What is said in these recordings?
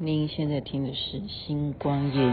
您现在听的是《星光夜雨》。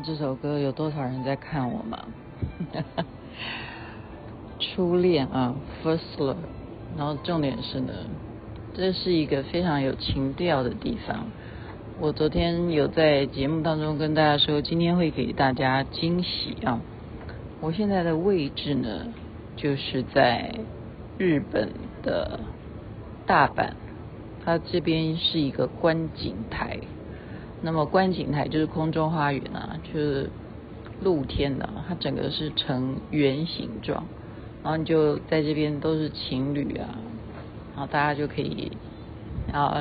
这首歌有多少人在看我吗？初恋啊，First Love，然后重点是呢，这是一个非常有情调的地方。我昨天有在节目当中跟大家说，今天会给大家惊喜啊！我现在的位置呢，就是在日本的大阪，它这边是一个观景台。那么观景台就是空中花园啊，就是露天的，它整个是呈圆形状，然后你就在这边都是情侣啊，然后大家就可以，然后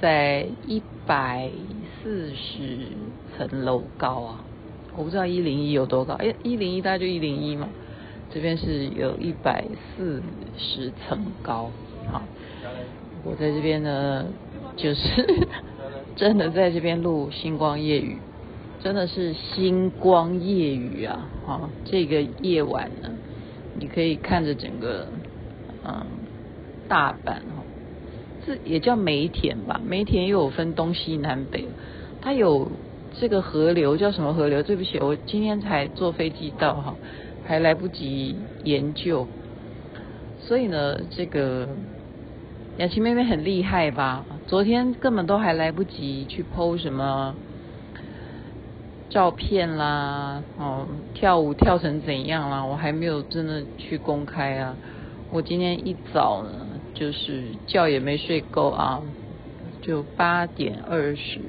在一百四十层楼高啊，我不知道一零一有多高，哎，一零一大概就一零一嘛，这边是有一百四十层高，好，我在这边呢，就是。真的在这边录星光夜雨，真的是星光夜雨啊！好，这个夜晚呢，你可以看着整个嗯大阪哈，这也叫梅田吧？梅田又有分东西南北，它有这个河流叫什么河流？对不起，我今天才坐飞机到哈，还来不及研究，所以呢，这个。雅琪妹妹很厉害吧？昨天根本都还来不及去 po 什么照片啦，哦，跳舞跳成怎样啦，我还没有真的去公开啊。我今天一早呢，就是觉也没睡够啊，就八点二十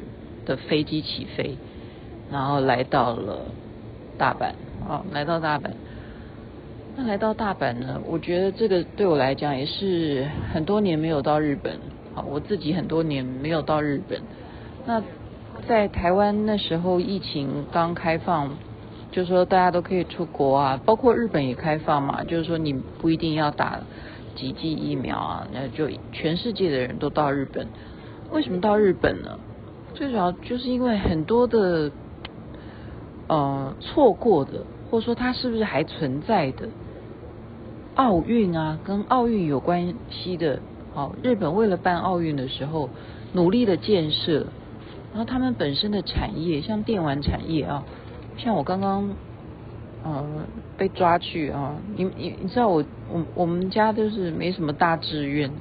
的飞机起飞，然后来到了大阪，哦，来到大阪。那来到大阪呢？我觉得这个对我来讲也是很多年没有到日本。我自己很多年没有到日本。那在台湾那时候疫情刚开放，就说大家都可以出国啊，包括日本也开放嘛，就是说你不一定要打几剂疫苗啊，那就全世界的人都到日本。为什么到日本呢？最主要就是因为很多的呃错过的，或者说它是不是还存在的？奥运啊，跟奥运有关系的，好，日本为了办奥运的时候，努力的建设，然后他们本身的产业，像电玩产业啊，像我刚刚，呃，被抓去啊，你你你知道我我我们家都是没什么大志愿，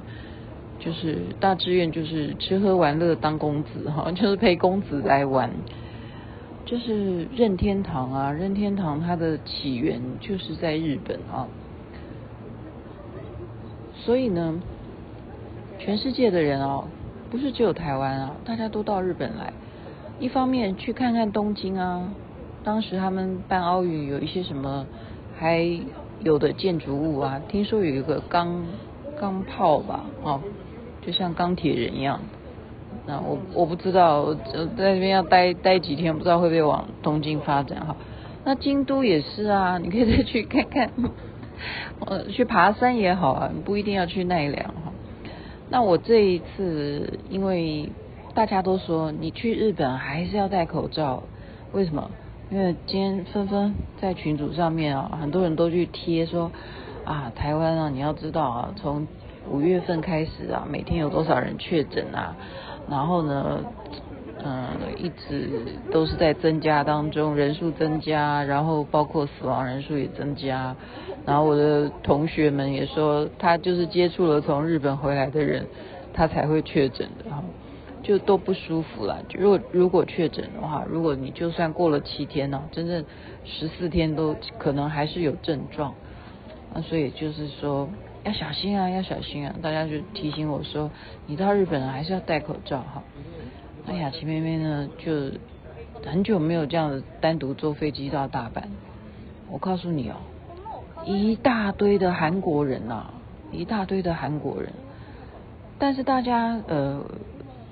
就是大志愿就是吃喝玩乐当公子哈，就是陪公子来玩，就是任天堂啊，任天堂它的起源就是在日本啊。所以呢，全世界的人哦，不是只有台湾啊，大家都到日本来。一方面去看看东京啊，当时他们办奥运有一些什么还有的建筑物啊，听说有一个钢钢炮吧，哦，就像钢铁人一样。那我我不知道，在那边要待待几天，不知道会不会往东京发展哈。那京都也是啊，你可以再去看看。呃，去爬山也好啊，不一定要去奈良哈。那我这一次，因为大家都说你去日本还是要戴口罩，为什么？因为今天纷纷在群组上面啊，很多人都去贴说啊，台湾啊，你要知道啊，从五月份开始啊，每天有多少人确诊啊，然后呢，嗯，一直都是在增加当中，人数增加，然后包括死亡人数也增加，然后我的同学们也说，他就是接触了从日本回来的人，他才会确诊的哈。就都不舒服了。如果如果确诊的话，如果你就算过了七天呢，真正十四天都可能还是有症状。那所以就是说要小心啊，要小心啊！大家就提醒我说，你到日本还是要戴口罩哈。那雅琪妹妹呢，就很久没有这样子单独坐飞机到大阪。我告诉你哦，一大堆的韩国人呐，一大堆的韩国人，但是大家呃。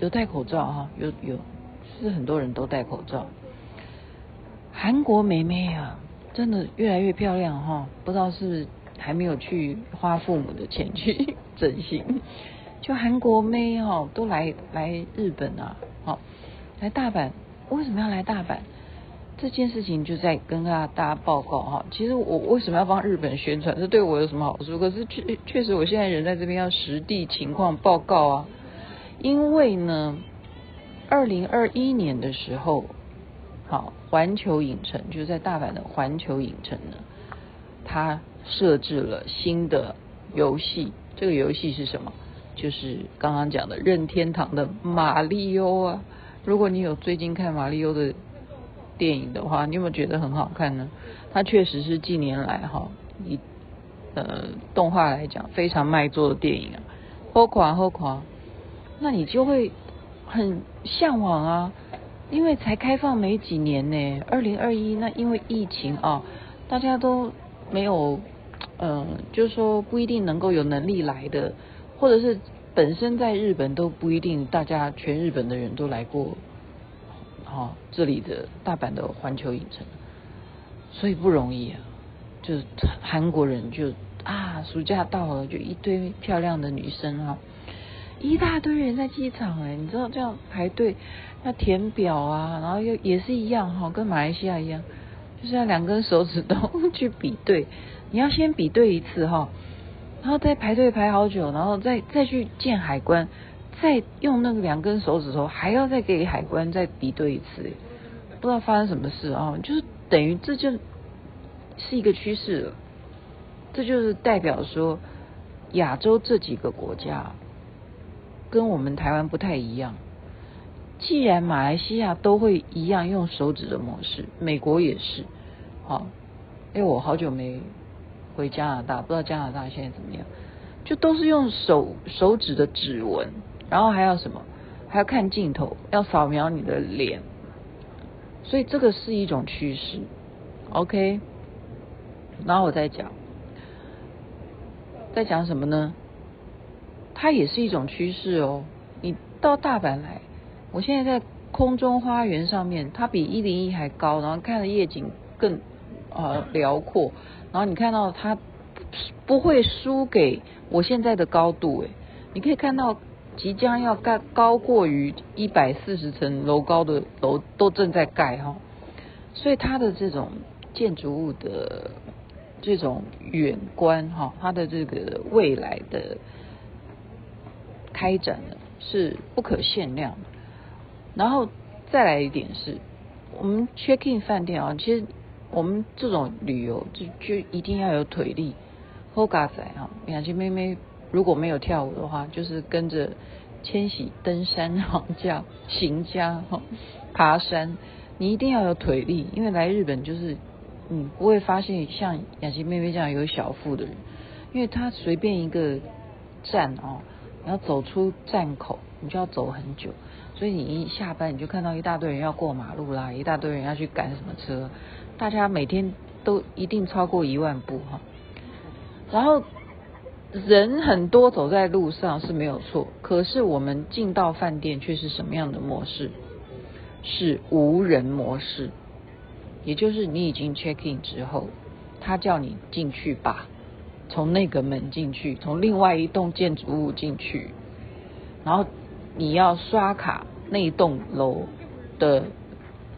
有戴口罩哈，有有，是很多人都戴口罩。韩国妹妹啊，真的越来越漂亮哈，不知道是还没有去花父母的钱去 整形。就韩国妹哦，都来来日本啊，来大阪，为什么要来大阪？这件事情就在跟大家报告哈。其实我为什么要帮日本宣传？这对我有什么好处？可是确确实，我现在人在这边要实地情况报告啊。因为呢，二零二一年的时候，好，环球影城就是在大阪的环球影城呢，它设置了新的游戏。这个游戏是什么？就是刚刚讲的任天堂的马里欧啊。如果你有最近看马里欧的电影的话，你有没有觉得很好看呢？它确实是近年来哈以呃动画来讲非常卖座的电影啊，好看好看。那你就会很向往啊，因为才开放没几年呢，二零二一，那因为疫情啊，大家都没有，呃，就是说不一定能够有能力来的，或者是本身在日本都不一定，大家全日本的人都来过，好、这里的大阪的环球影城，所以不容易啊，就韩国人就啊，暑假到了就一堆漂亮的女生啊。一大堆人在机场哎，你知道这样排队要填表啊，然后又也是一样哈，跟马来西亚一样，就是要两根手指头 去比对，你要先比对一次哈，然后再排队排好久，然后再再去见海关，再用那个两根手指头还要再给海关再比对一次，不知道发生什么事啊，就是等于这就是一个趋势了，这就是代表说亚洲这几个国家。跟我们台湾不太一样。既然马来西亚都会一样用手指的模式，美国也是。好，因为我好久没回加拿大，不知道加拿大现在怎么样。就都是用手手指的指纹，然后还要什么？还要看镜头，要扫描你的脸。所以这个是一种趋势。OK，然后我再讲，在讲什么呢？它也是一种趋势哦。你到大阪来，我现在在空中花园上面，它比一零一还高，然后看的夜景更呃辽阔，然后你看到它不会输给我现在的高度诶，你可以看到即将要盖高过于一百四十层楼高的楼都正在盖哈，所以它的这种建筑物的这种远观哈，它的这个未来的。开展的是不可限量，然后再来一点是，我们 check in 饭店啊，其实我们这种旅游就就一定要有腿力，好嘎仔哈，雅琪妹妹如果没有跳舞的话，就是跟着千禧登山哈，这样行家哈，爬山，你一定要有腿力，因为来日本就是你不会发现像雅琪妹妹这样有小腹的人，因为她随便一个站哦。你要走出站口，你就要走很久，所以你一下班你就看到一大堆人要过马路啦，一大堆人要去赶什么车，大家每天都一定超过一万步哈。然后人很多走在路上是没有错，可是我们进到饭店却是什么样的模式？是无人模式，也就是你已经 check in 之后，他叫你进去吧。从那个门进去，从另外一栋建筑物进去，然后你要刷卡，那栋楼的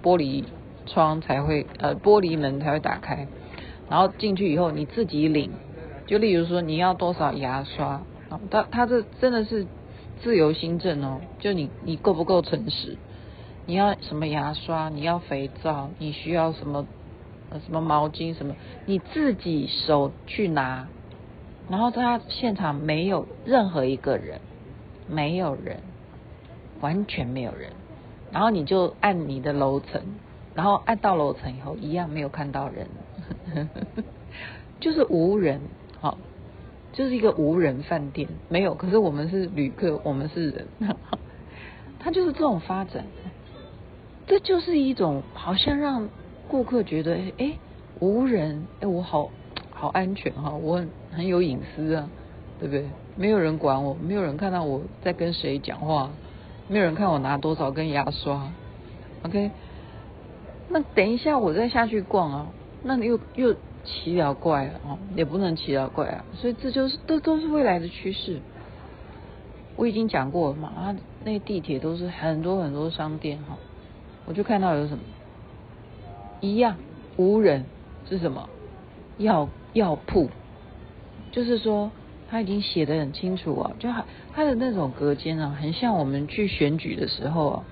玻璃窗才会呃玻璃门才会打开，然后进去以后你自己领，就例如说你要多少牙刷。啊，他他这真的是自由新政哦，就你你够不够诚实，你要什么牙刷，你要肥皂，你需要什么呃什么毛巾什么，你自己手去拿，然后他现场没有任何一个人，没有人，完全没有人。然后你就按你的楼层，然后按到楼层以后，一样没有看到人，就是无人，好，就是一个无人饭店，没有。可是我们是旅客，我们是人，他就是这种发展，这就是一种好像让顾客觉得，哎，无人，哎，我好好安全哈，我很很有隐私啊，对不对？没有人管我，没有人看到我在跟谁讲话。没有人看我拿多少根牙刷，OK？那等一下我再下去逛啊，那你又又奇了怪了哦，也不能奇了怪啊，所以这就是都都是未来的趋势。我已经讲过了嘛，那地铁都是很多很多商店哈，我就看到有什么一样无人是什么药药铺，就是说。他已经写得很清楚啊，就他的那种隔间啊，很像我们去选举的时候啊，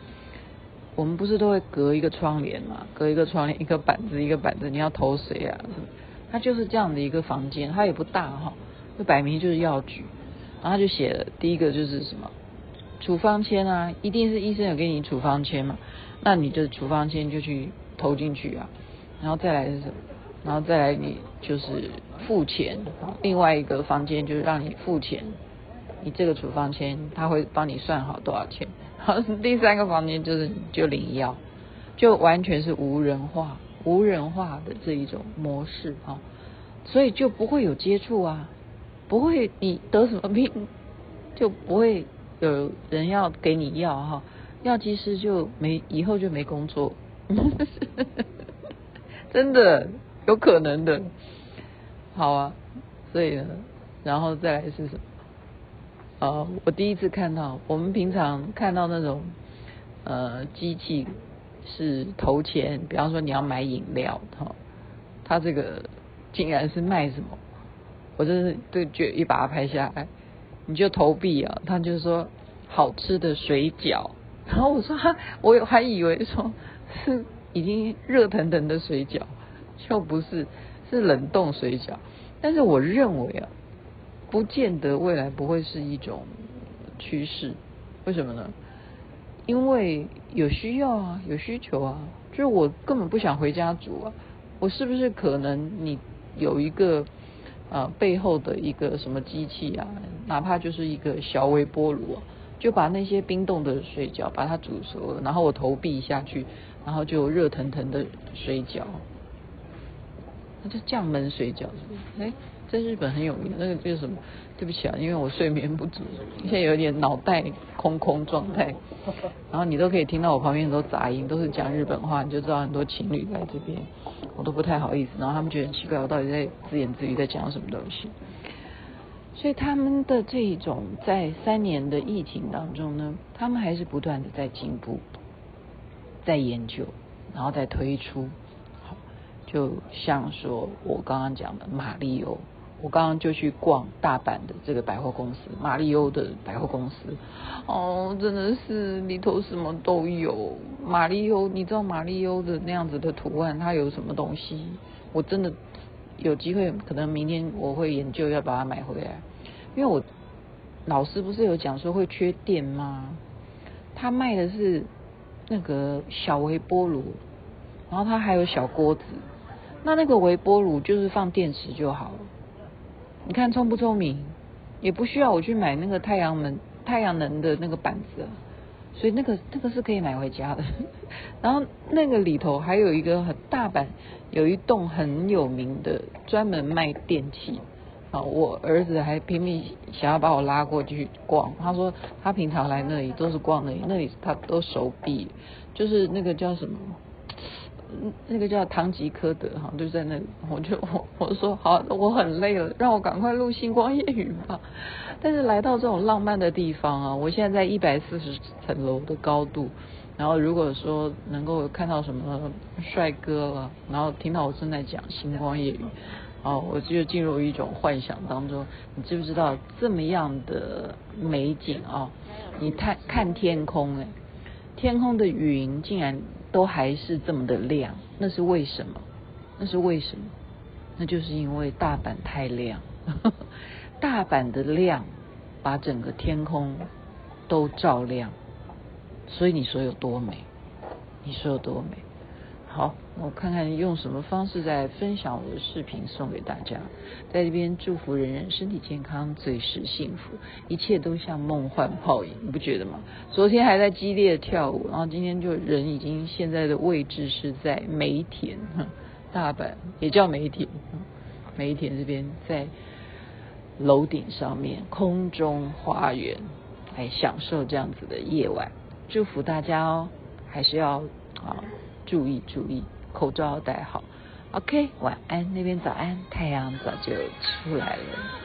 我们不是都会隔一个窗帘嘛，隔一个窗帘，一个板子，一个板子，你要投谁啊？他就是这样的一个房间，他也不大哈，就摆明就是药局，然后他就写了第一个就是什么处方签啊，一定是医生有给你处方签嘛，那你的处方签就去投进去啊，然后再来是什么？然后再来，你就是付钱。另外一个房间就是让你付钱，你这个处方签他会帮你算好多少钱。然后第三个房间就是就领药，就完全是无人化、无人化的这一种模式哈，所以就不会有接触啊，不会你得什么病就不会有人要给你药哈，药剂师就没以后就没工作，真的。有可能的，好啊，所以呢，然后再来是什么？呃，我第一次看到，我们平常看到那种呃机器是投钱，比方说你要买饮料，哈，它这个竟然是卖什么？我真是对，就一把它拍下来，你就投币啊，他就说好吃的水饺，然后我说哈，我还以为说是已经热腾腾的水饺。就不是，是冷冻水饺，但是我认为啊，不见得未来不会是一种趋势。为什么呢？因为有需要啊，有需求啊。就是我根本不想回家煮啊，我是不是可能你有一个、呃、背后的一个什么机器啊，哪怕就是一个小微波炉，就把那些冰冻的水饺把它煮熟了，然后我投币下去，然后就热腾腾的水饺。那就将门水饺是不是？哎，在日本很有名，那个叫什么？对不起啊，因为我睡眠不足，现在有点脑袋空空状态。然后你都可以听到我旁边很多杂音，都是讲日本话，你就知道很多情侣在这边，我都不太好意思。然后他们觉得很奇怪，我到底在自言自语在讲什么东西？所以他们的这一种在三年的疫情当中呢，他们还是不断的在进步，在研究，然后在推出。就像说我刚刚讲的玛利欧，我刚刚就去逛大阪的这个百货公司，玛利欧的百货公司，哦，真的是里头什么都有。玛利欧，你知道玛利欧的那样子的图案，它有什么东西？我真的有机会，可能明天我会研究要把它买回来，因为我老师不是有讲说会缺电吗？他卖的是那个小微波炉，然后他还有小锅子。那那个微波炉就是放电池就好了，你看聪不聪明？也不需要我去买那个太阳能太阳能的那个板子，所以那个那个是可以买回家的。然后那个里头还有一个很大阪，有一栋很有名的专门卖电器啊，我儿子还拼命想要把我拉过去逛，他说他平常来那里都是逛那里，那里他都熟悉，就是那个叫什么？那个叫唐吉诃德哈，就在那里，我就我我说好，我很累了，让我赶快录星光夜语吧。但是来到这种浪漫的地方啊，我现在在一百四十层楼的高度，然后如果说能够看到什么帅哥了，然后听到我正在讲星光夜语，哦，我就进入一种幻想当中。你知不知道这么样的美景啊？你看看天空，哎，天空的云竟然都还是这么的亮，那是为什么？那是为什么？那就是因为大阪太亮，大阪的亮把整个天空都照亮。所以你说有多美？你说有多美？好，我看看用什么方式在分享我的视频送给大家。在这边祝福人人身体健康，最是幸福，一切都像梦幻泡影，你不觉得吗？昨天还在激烈跳舞，然后今天就人已经现在的位置是在梅田，大阪也叫梅田，梅田这边在楼顶上面空中花园，来享受这样子的夜晚。祝福大家哦，还是要啊注意注意，口罩要戴好。OK，晚安，那边早安，太阳早就出来了。